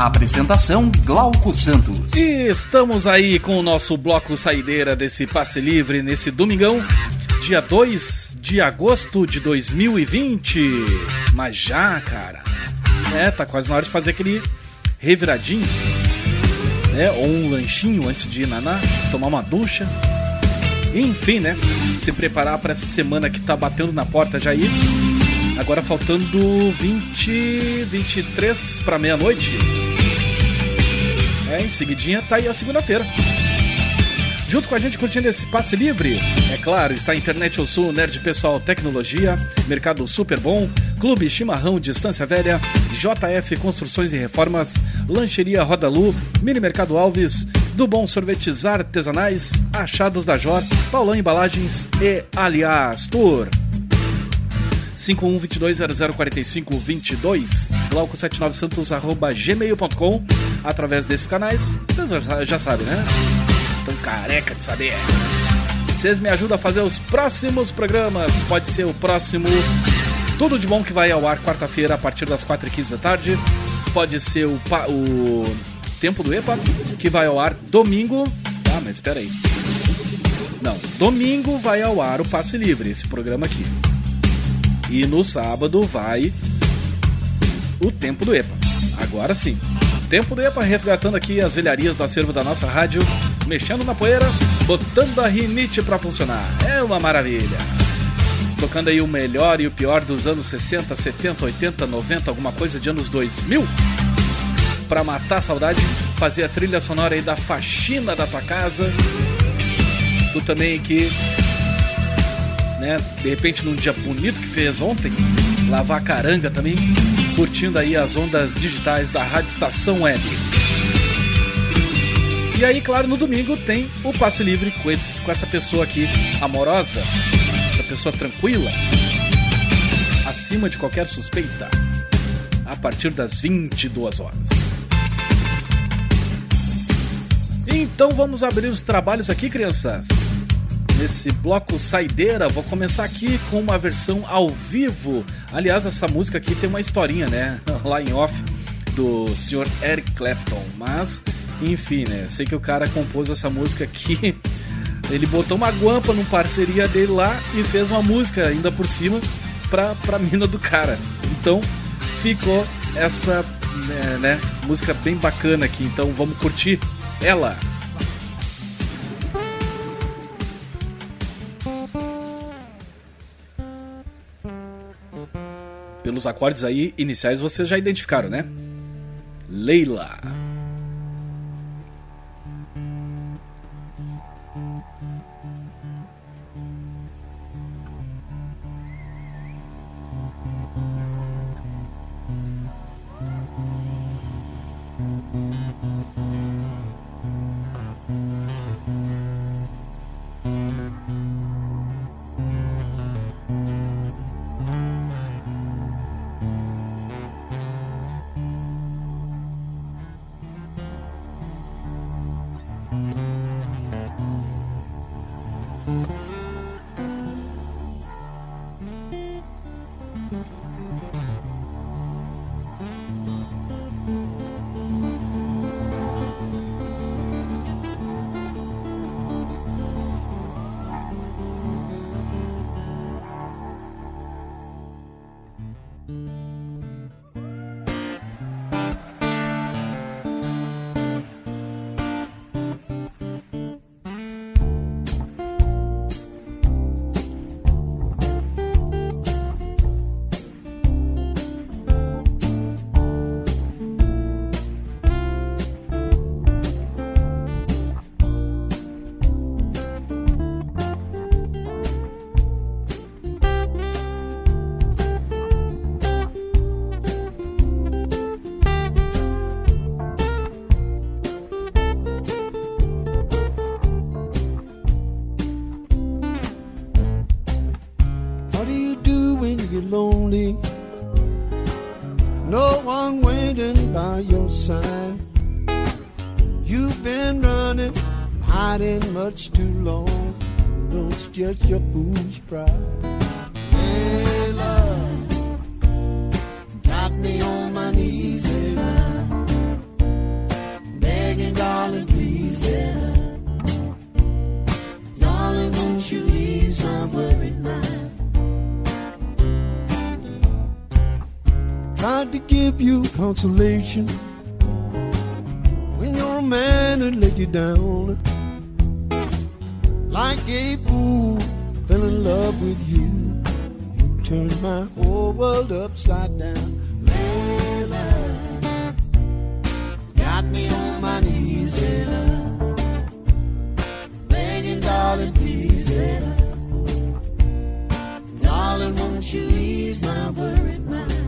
Apresentação Glauco Santos. E estamos aí com o nosso bloco saideira desse passe livre nesse domingão, dia 2 de agosto de 2020. Mas já, cara, é, tá quase na hora de fazer aquele reviradinho, né? Ou um lanchinho antes de ir naná, tomar uma ducha. Enfim, né? Se preparar para essa semana que tá batendo na porta já aí. Agora faltando 20, 23 para meia-noite. É, em seguidinha tá aí a segunda-feira. Junto com a gente curtindo esse passe livre, é claro, está a Internet ao Sul, Nerd Pessoal Tecnologia, Mercado Super Bom, Clube Chimarrão Distância Velha, JF Construções e Reformas, Lancheria Roda Lu, Mini Mercado Alves, do Bom Sorvetes Artesanais, Achados da Jor, Paulão Embalagens e Aliás Tour. 5122004522, glauco79santos.gmail.com através desses canais, vocês já, sabem, né? Tão careca de saber. Vocês me ajudam a fazer os próximos programas. Pode ser o próximo Tudo de Bom que vai ao ar quarta-feira a partir das 4h15 da tarde. Pode ser o, pa- o Tempo do EPA, que vai ao ar domingo. Ah, mas espera aí. Não, domingo vai ao ar o Passe Livre, esse programa aqui. E no sábado vai o Tempo do EPA. Agora sim. Tempo do EPA resgatando aqui as velharias do acervo da nossa rádio, mexendo na poeira, botando a rinite pra funcionar. É uma maravilha. Tocando aí o melhor e o pior dos anos 60, 70, 80, 90, alguma coisa de anos 2000. Pra matar a saudade, fazer a trilha sonora aí da faxina da tua casa. Tu também que né? De repente num dia bonito que fez ontem, lavar caranga também, curtindo aí as ondas digitais da Rádio Estação Web. E aí, claro, no domingo tem o passe livre com, esse, com essa pessoa aqui amorosa, essa pessoa tranquila, acima de qualquer suspeita, a partir das 22 horas. Então vamos abrir os trabalhos aqui, crianças nesse bloco saideira, vou começar aqui com uma versão ao vivo. Aliás, essa música aqui tem uma historinha, né? <laughs> Lá em off do Sr. Eric Clapton. Mas, enfim, né? Sei que o cara compôs essa música aqui. <laughs> Ele botou uma guampa numa parceria dele lá e fez uma música ainda por cima pra, pra mina do cara. Então ficou essa né, né, música bem bacana aqui. Então vamos curtir ela. Pelos acordes aí iniciais vocês já identificaram, né? Leila. You consolation when your man had let you down. Like a fool, fell in love with you. You turned my whole world upside down. Layla, got me on my knees, Layla. Begging, darling, please, Layla. Darling, won't you ease my worried mind?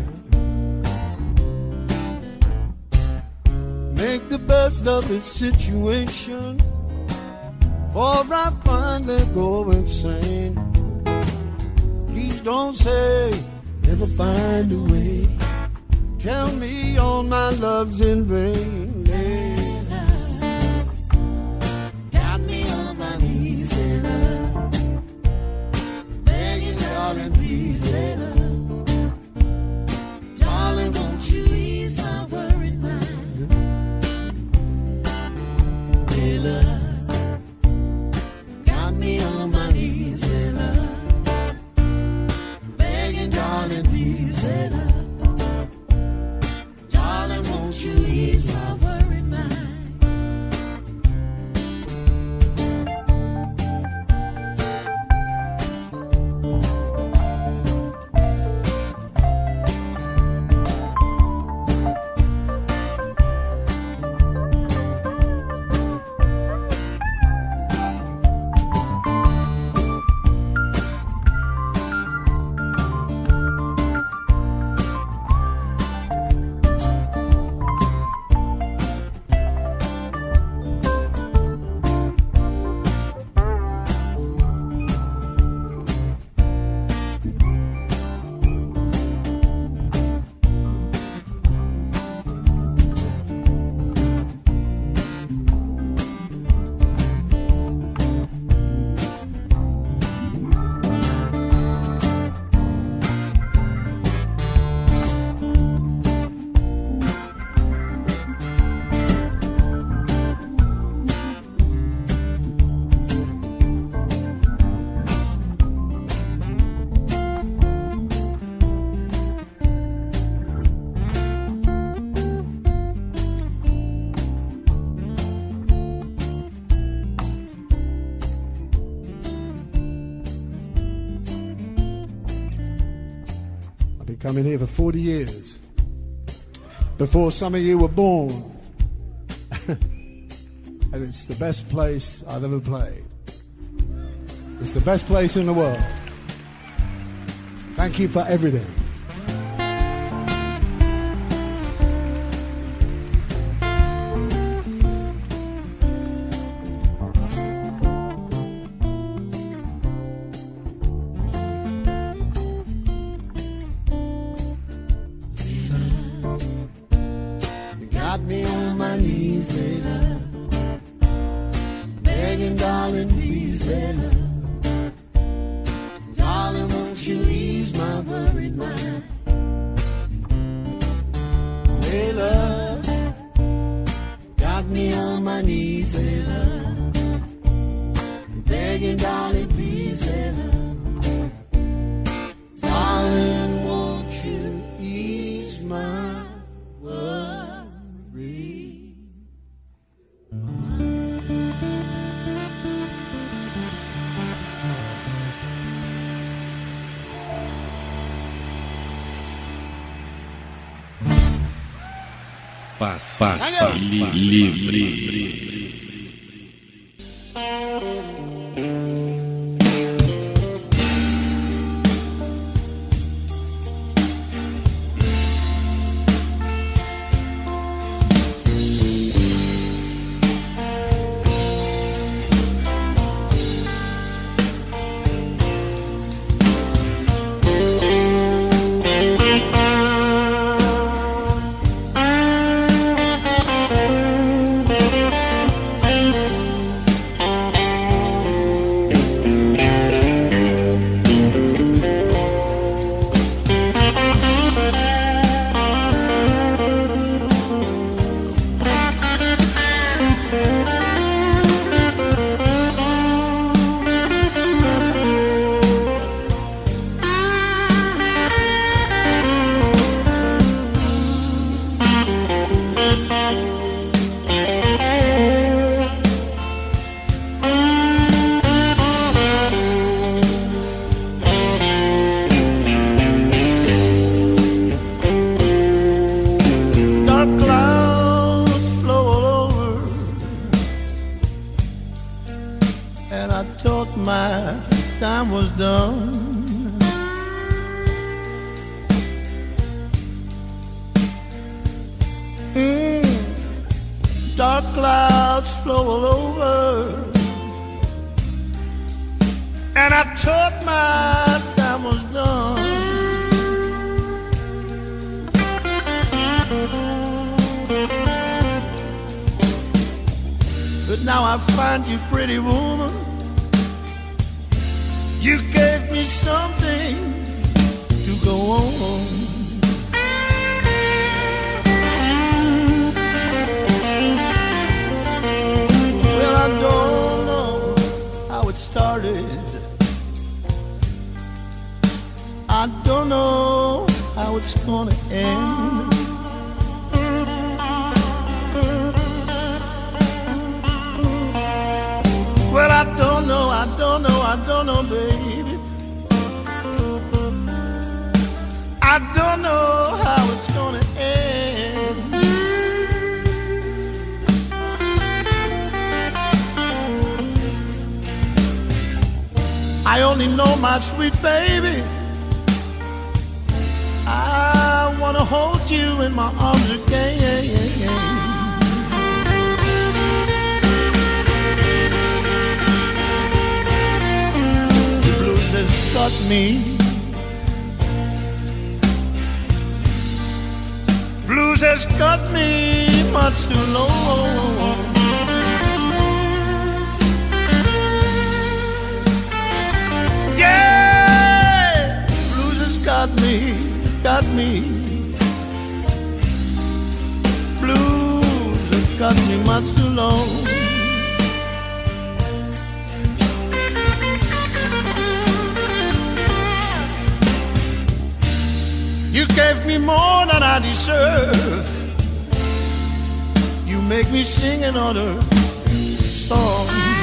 Make the best of this situation, or I finally go insane. Please don't say, never find a way. Tell me all my love's in vain. I've been here for 40 years. Before some of you were born. <laughs> and it's the best place I've ever played. It's the best place in the world. Thank you for everything. Knees, Layla. Begging, darling, please, Layla. Passe, passe li- livre. Thank gave me more than I deserve. You make me sing another song.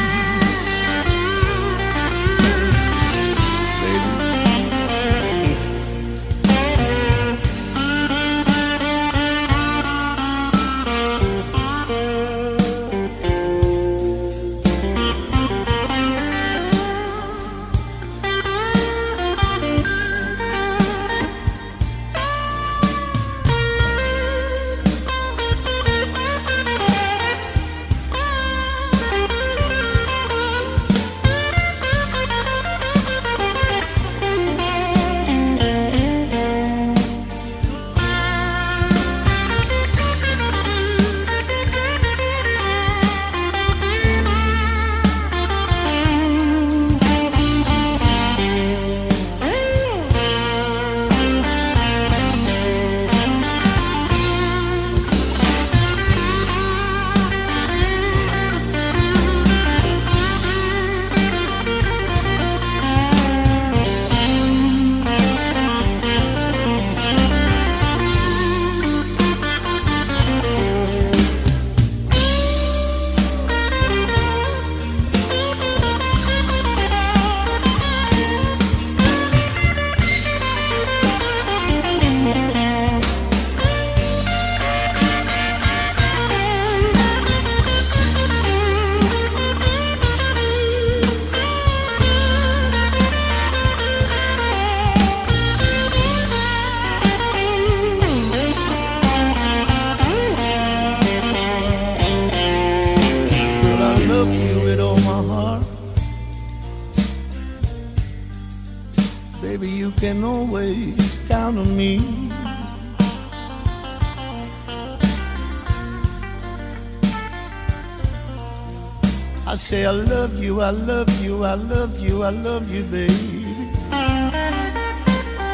I love you, I love you, I love you, baby.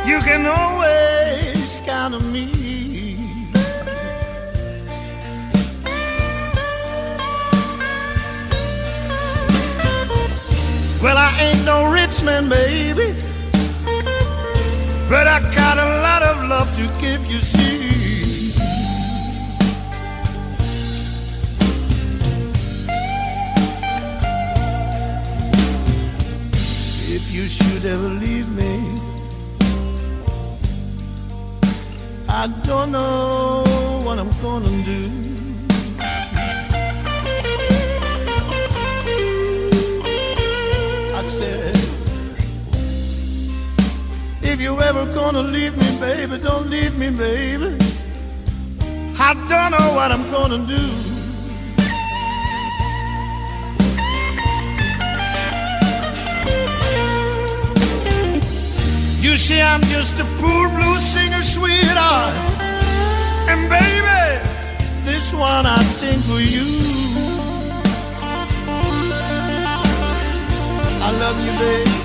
You can always count on me. Well, I ain't no rich man, baby. But I got a lot of love to give you, see. should ever leave me. I don't know what I'm gonna do. I said, if you ever gonna leave me, baby, don't leave me, baby. I don't know what I'm gonna do. see, I'm just a poor blue singer, sweetheart. And baby, this one I sing for you. I love you, baby.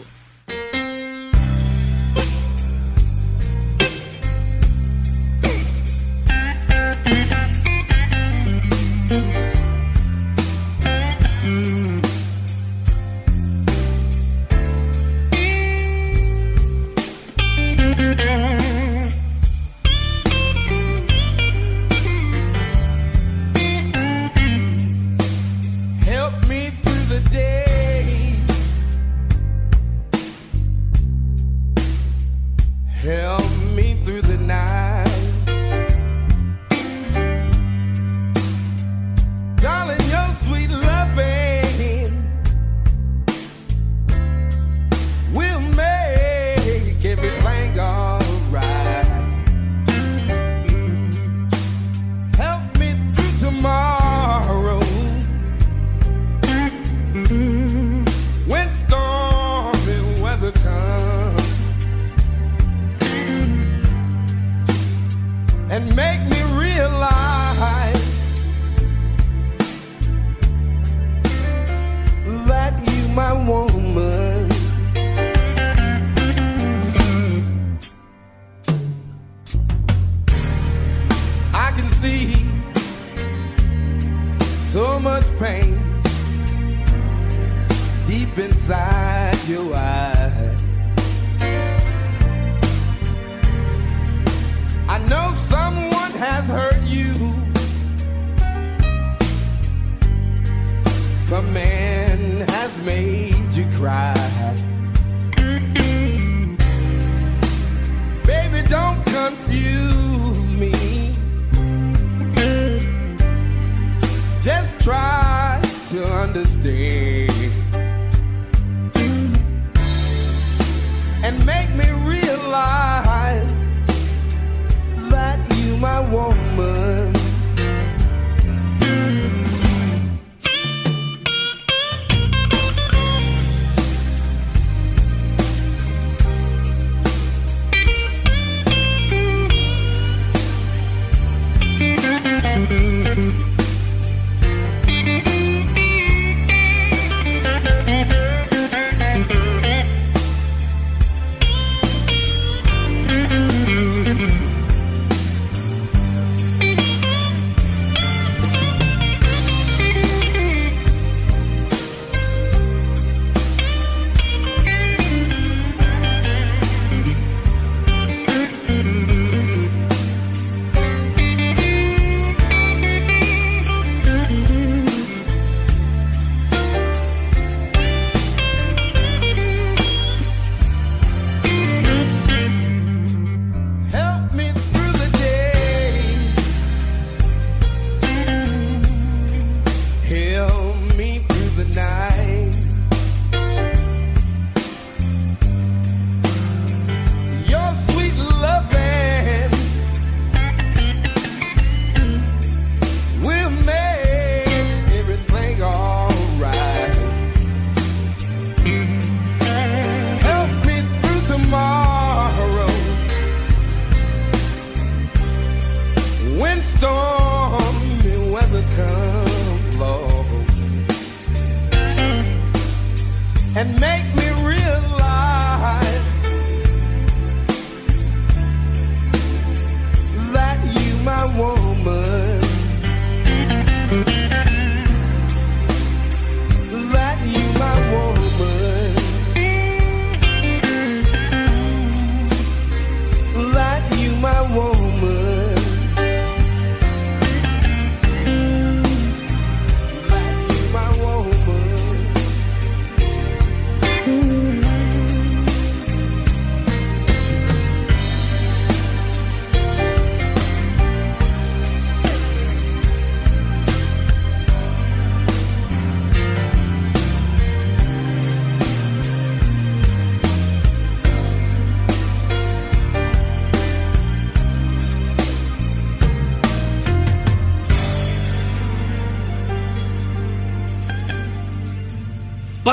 understand.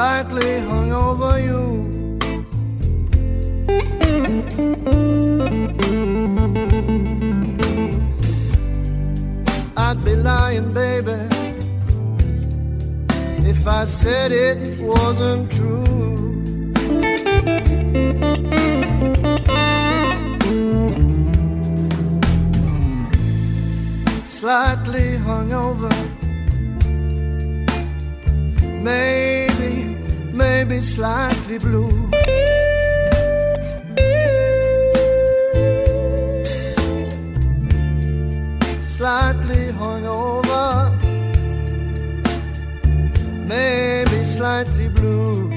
slightly hungover you. I'd be lying, baby, if I said it wasn't true. Slightly hungover, maybe, maybe slightly blue. slightly hungover, maybe slightly blue.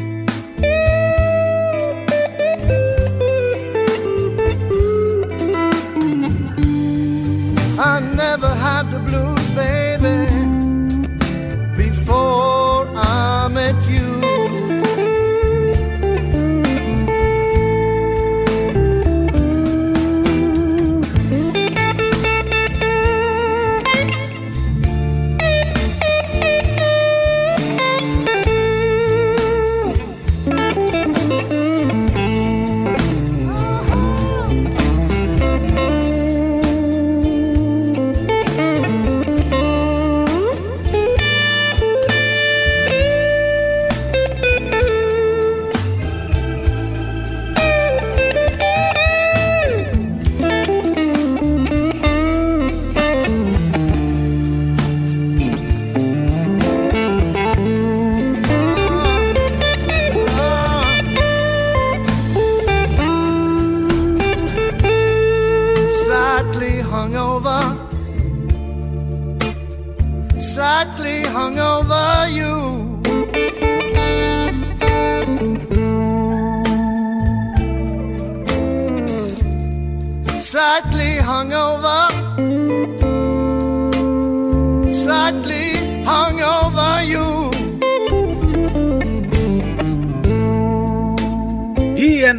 I never had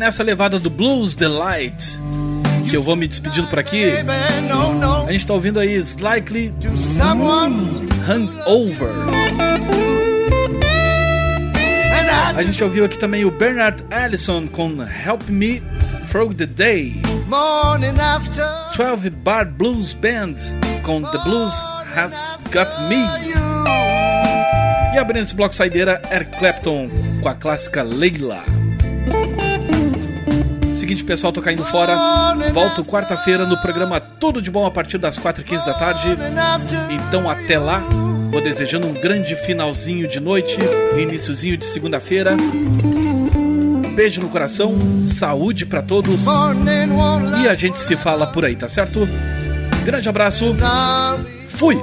nessa levada do Blues Delight que eu vou me despedindo por aqui. A gente tá ouvindo aí Slightly Hangover. A gente ouviu aqui também o Bernard Allison com Help Me Through the Day. Morning after 12 Bar Blues Band com The Blues Has Got Me. E abrindo esse bloco saideira, Eric Clapton com a clássica Leila. Seguinte, pessoal, tô caindo fora. Volto quarta-feira no programa Tudo de Bom a partir das 4h15 da tarde. Então até lá, vou desejando um grande finalzinho de noite, iníciozinho de segunda-feira. Beijo no coração, saúde pra todos. E a gente se fala por aí, tá certo? Grande abraço. Fui.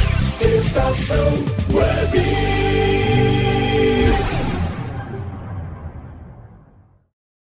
Estação Web.